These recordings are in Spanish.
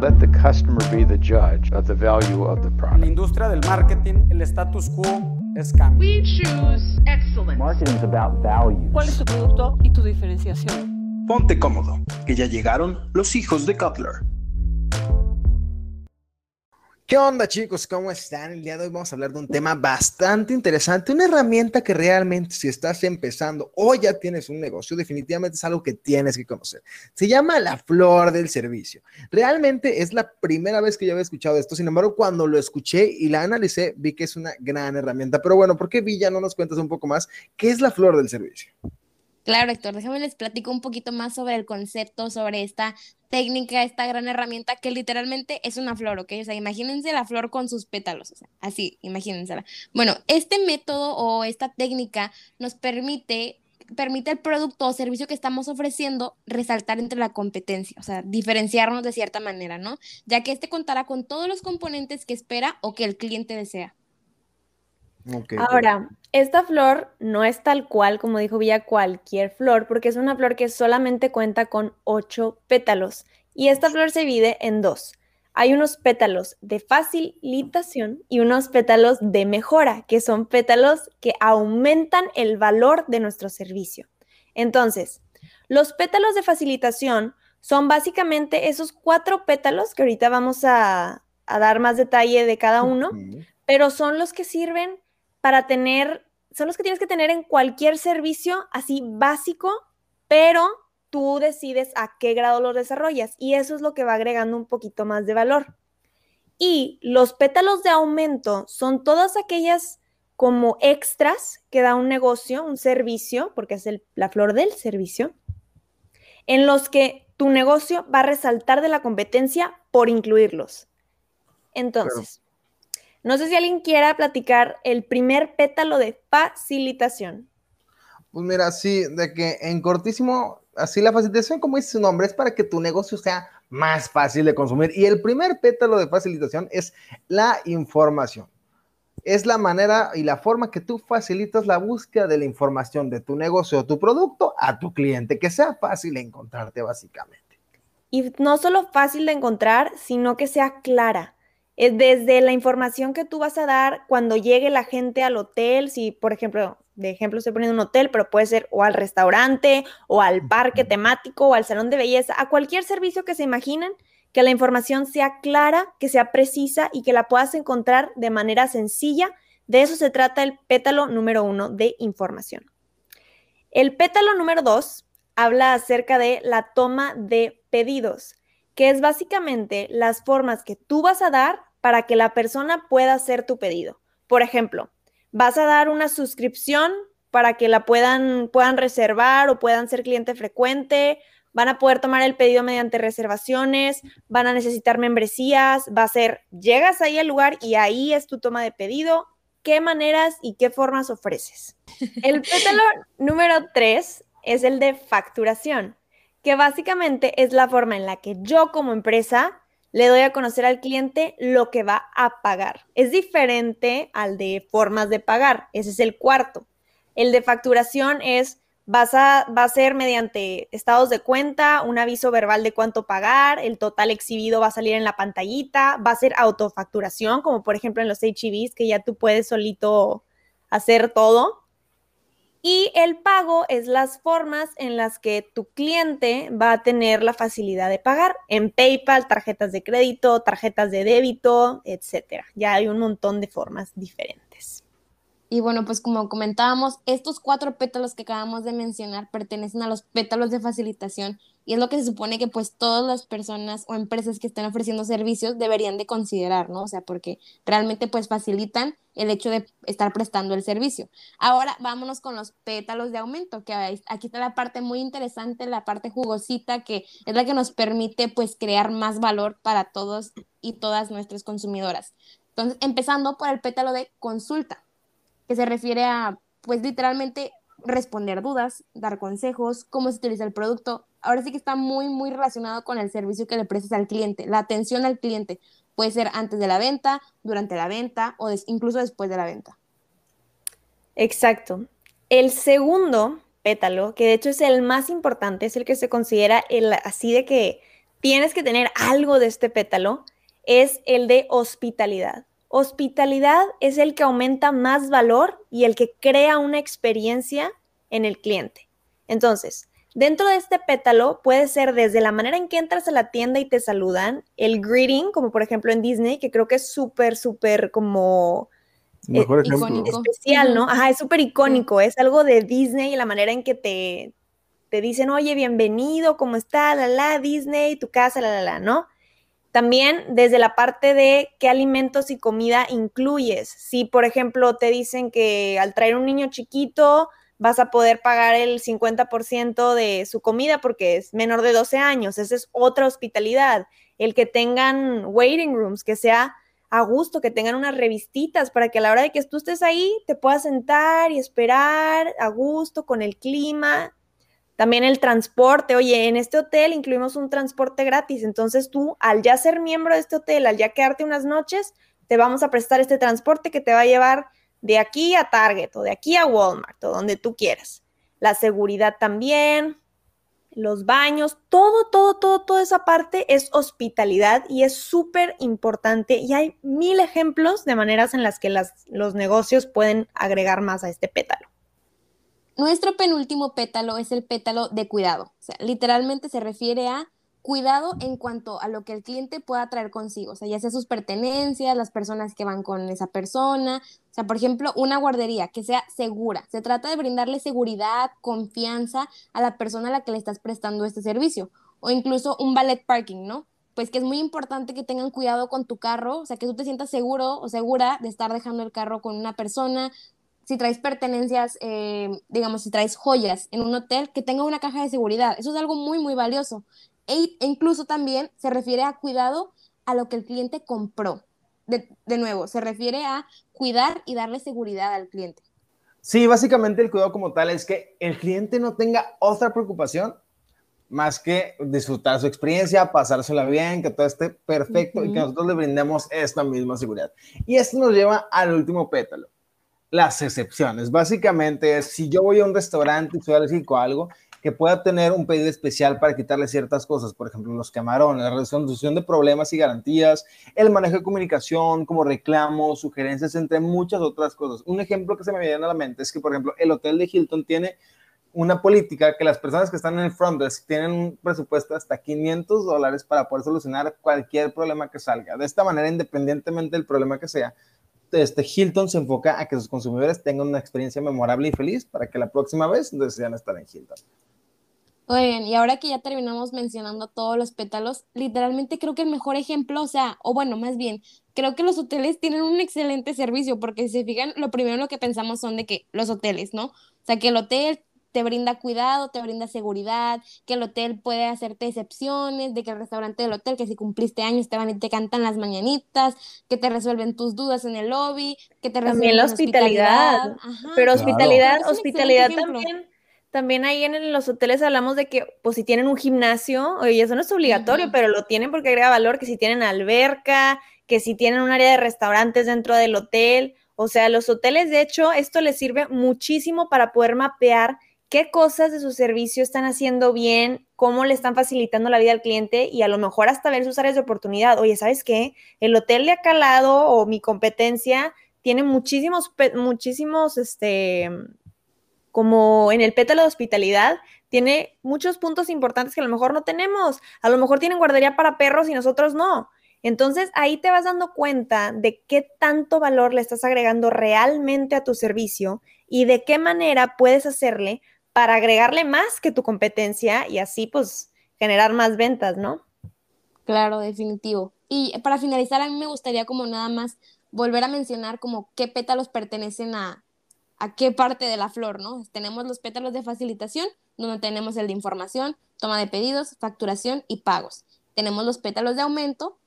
Let the customer be the judge of the value of the En la product. industria del marketing, el status quo es cambio. We choose excellence. Marketing is about value. ¿Cuál es tu producto y tu diferenciación? Ponte cómodo, que ya llegaron los hijos de Cutler. ¿Qué onda chicos? ¿Cómo están? El día de hoy vamos a hablar de un tema bastante interesante, una herramienta que realmente si estás empezando o ya tienes un negocio, definitivamente es algo que tienes que conocer. Se llama la flor del servicio. Realmente es la primera vez que yo había escuchado esto, sin embargo cuando lo escuché y la analicé vi que es una gran herramienta. Pero bueno, ¿por qué Villa no nos cuentas un poco más qué es la flor del servicio? Claro, Héctor, déjame les platico un poquito más sobre el concepto, sobre esta técnica, esta gran herramienta que literalmente es una flor, ¿ok? O sea, imagínense la flor con sus pétalos, o sea, así, imagínensela. Bueno, este método o esta técnica nos permite permite el producto o servicio que estamos ofreciendo resaltar entre la competencia, o sea, diferenciarnos de cierta manera, ¿no? Ya que este contará con todos los componentes que espera o que el cliente desea. Ahora, esta flor no es tal cual, como dijo Villa, cualquier flor, porque es una flor que solamente cuenta con ocho pétalos. Y esta flor se divide en dos. Hay unos pétalos de facilitación y unos pétalos de mejora, que son pétalos que aumentan el valor de nuestro servicio. Entonces, los pétalos de facilitación son básicamente esos cuatro pétalos que ahorita vamos a, a dar más detalle de cada uno pero son los que sirven para tener, son los que tienes que tener en cualquier servicio así básico, pero tú decides a qué grado lo desarrollas y eso es lo que va agregando un poquito más de valor. Y los pétalos de aumento son todas aquellas como extras que da un negocio, un servicio, porque es el- la flor del servicio, en los que tu negocio va a resaltar de la competencia por incluirlos. Entonces, no sé si alguien quiera platicar el primer pétalo de facilitación. Pues mira, sí, de que en cortísimo, así la facilitación, como dice su nombre, es para que tu negocio sea más fácil de consumir. Y el primer pétalo de facilitación es la información. Es la manera y la forma que tú facilitas la búsqueda de la información de tu negocio o tu producto a tu cliente, que sea fácil encontrarte básicamente. Y no solo fácil de encontrar, sino que sea clara. Es desde la información que tú vas a dar cuando llegue la gente al hotel, si por ejemplo, de ejemplo estoy poniendo un hotel, pero puede ser o al restaurante o al parque temático o al salón de belleza, a cualquier servicio que se imaginen, que la información sea clara, que sea precisa y que la puedas encontrar de manera sencilla. De eso se trata el pétalo número uno de información. El pétalo número dos habla acerca de la toma de pedidos, que es básicamente las formas que tú vas a dar para que la persona pueda hacer tu pedido. Por ejemplo, vas a dar una suscripción para que la puedan, puedan reservar o puedan ser cliente frecuente, van a poder tomar el pedido mediante reservaciones, van a necesitar membresías, va a ser, llegas ahí al lugar y ahí es tu toma de pedido, qué maneras y qué formas ofreces. El pétalo número tres es el de facturación, que básicamente es la forma en la que yo como empresa le doy a conocer al cliente lo que va a pagar. Es diferente al de formas de pagar, ese es el cuarto. El de facturación es, vas a, va a ser mediante estados de cuenta, un aviso verbal de cuánto pagar, el total exhibido va a salir en la pantallita, va a ser autofacturación, como por ejemplo en los HEVs, que ya tú puedes solito hacer todo. Y el pago es las formas en las que tu cliente va a tener la facilidad de pagar en PayPal, tarjetas de crédito, tarjetas de débito, etcétera. Ya hay un montón de formas diferentes. Y bueno, pues como comentábamos, estos cuatro pétalos que acabamos de mencionar pertenecen a los pétalos de facilitación y es lo que se supone que pues todas las personas o empresas que estén ofreciendo servicios deberían de considerar, ¿no? O sea, porque realmente pues facilitan el hecho de estar prestando el servicio. Ahora vámonos con los pétalos de aumento, que aquí está la parte muy interesante, la parte jugosita, que es la que nos permite pues crear más valor para todos y todas nuestras consumidoras. Entonces, empezando por el pétalo de consulta que se refiere a, pues literalmente, responder dudas, dar consejos, cómo se utiliza el producto. Ahora sí que está muy, muy relacionado con el servicio que le prestas al cliente, la atención al cliente. Puede ser antes de la venta, durante la venta o incluso después de la venta. Exacto. El segundo pétalo, que de hecho es el más importante, es el que se considera el así de que tienes que tener algo de este pétalo es el de hospitalidad. Hospitalidad es el que aumenta más valor y el que crea una experiencia en el cliente. Entonces, dentro de este pétalo puede ser desde la manera en que entras a la tienda y te saludan, el greeting, como por ejemplo en Disney, que creo que es súper, súper como eh, especial, ¿no? Ajá, es súper icónico, es algo de Disney y la manera en que te, te dicen, oye, bienvenido, ¿cómo está? La, la, Disney, tu casa, la, la, la, ¿no? También desde la parte de qué alimentos y comida incluyes. Si, por ejemplo, te dicen que al traer un niño chiquito vas a poder pagar el 50% de su comida porque es menor de 12 años, esa es otra hospitalidad. El que tengan waiting rooms, que sea a gusto, que tengan unas revistitas para que a la hora de que tú estés ahí te puedas sentar y esperar a gusto con el clima. También el transporte, oye, en este hotel incluimos un transporte gratis, entonces tú al ya ser miembro de este hotel, al ya quedarte unas noches, te vamos a prestar este transporte que te va a llevar de aquí a Target o de aquí a Walmart o donde tú quieras. La seguridad también, los baños, todo, todo, todo, toda esa parte es hospitalidad y es súper importante y hay mil ejemplos de maneras en las que los negocios pueden agregar más a este pétalo. Nuestro penúltimo pétalo es el pétalo de cuidado. O sea, literalmente se refiere a cuidado en cuanto a lo que el cliente pueda traer consigo, o sea, ya sea sus pertenencias, las personas que van con esa persona, o sea, por ejemplo, una guardería que sea segura. Se trata de brindarle seguridad, confianza a la persona a la que le estás prestando este servicio, o incluso un ballet parking, ¿no? Pues que es muy importante que tengan cuidado con tu carro, o sea, que tú te sientas seguro o segura de estar dejando el carro con una persona, si traes pertenencias, eh, digamos, si traes joyas en un hotel, que tenga una caja de seguridad. Eso es algo muy, muy valioso. E, incluso también se refiere a cuidado a lo que el cliente compró. De, de, nuevo, se refiere a cuidar y darle seguridad al cliente. Sí, básicamente el cuidado como tal es que el cliente no tenga otra preocupación más que disfrutar su experiencia, pasársela bien, que todo esté perfecto uh -huh. y que nosotros le brindemos esta misma seguridad. Y esto nos lleva al último pétalo, las excepciones. Básicamente si yo voy a un restaurante y soy alérgico a algo, que pueda tener un pedido especial para quitarle ciertas cosas, por ejemplo, los camarones, la resolución de problemas y garantías, el manejo de comunicación, como reclamos, sugerencias, entre muchas otras cosas. Un ejemplo que se me viene a la mente es que, por ejemplo, el hotel de Hilton tiene una política que las personas que están en el front desk tienen un presupuesto hasta 500 dólares para poder solucionar cualquier problema que salga. De esta manera, independientemente del problema que sea, este Hilton se enfoca a que sus consumidores tengan una experiencia memorable y feliz para que la próxima vez decidan estar en Hilton. Muy bien, y ahora que ya terminamos mencionando todos los pétalos, literalmente creo que el mejor ejemplo, o sea, o bueno, más bien, creo que los hoteles tienen un excelente servicio, porque si se fijan, lo primero lo que pensamos son de que los hoteles, ¿no? O sea, que el hotel te brinda cuidado, te brinda seguridad, que el hotel puede hacerte excepciones, de que el restaurante del hotel, que si cumpliste años te van y te cantan las mañanitas, que te resuelven tus dudas en el lobby, que te También la hospitalidad, hospitalidad. pero hospitalidad, claro. hospitalidad también también ahí en los hoteles hablamos de que, pues si tienen un gimnasio, oye, eso no es obligatorio, uh -huh. pero lo tienen porque agrega valor, que si tienen alberca, que si tienen un área de restaurantes dentro del hotel, o sea, los hoteles, de hecho, esto les sirve muchísimo para poder mapear qué cosas de su servicio están haciendo bien, cómo le están facilitando la vida al cliente y a lo mejor hasta ver sus áreas de oportunidad. Oye, ¿sabes qué? El hotel de acá al o mi competencia tiene muchísimos, muchísimos, este, como en el pétalo de hospitalidad, tiene muchos puntos importantes que a lo mejor no tenemos. A lo mejor tienen guardería para perros y nosotros no. Entonces ahí te vas dando cuenta de qué tanto valor le estás agregando realmente a tu servicio y de qué manera puedes hacerle para agregarle más que tu competencia y así pues generar más ventas, ¿no? Claro, definitivo. Y para finalizar, a mí me gustaría como nada más volver a mencionar como qué pétalos pertenecen a, a qué parte de la flor, ¿no? Tenemos los pétalos de facilitación, donde tenemos el de información, toma de pedidos, facturación y pagos. Tenemos los pétalos de aumento,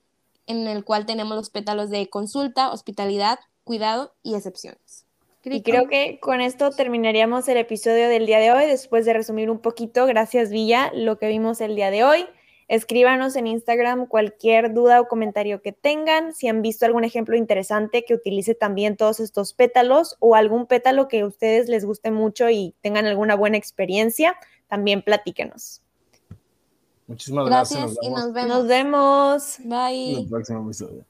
en el cual tenemos los pétalos de consulta, hospitalidad, cuidado y excepciones. Y creo que con esto terminaríamos el episodio del día de hoy, después de resumir un poquito, gracias Villa, lo que vimos el día de hoy. Escríbanos en Instagram cualquier duda o comentario que tengan, si han visto algún ejemplo interesante que utilice también todos estos pétalos o algún pétalo que a ustedes les guste mucho y tengan alguna buena experiencia, también platíquenos. Muchísimas gracias. Gracias y nos nos vemos. Nos vemos. vemos en Bye. el próximo episodio.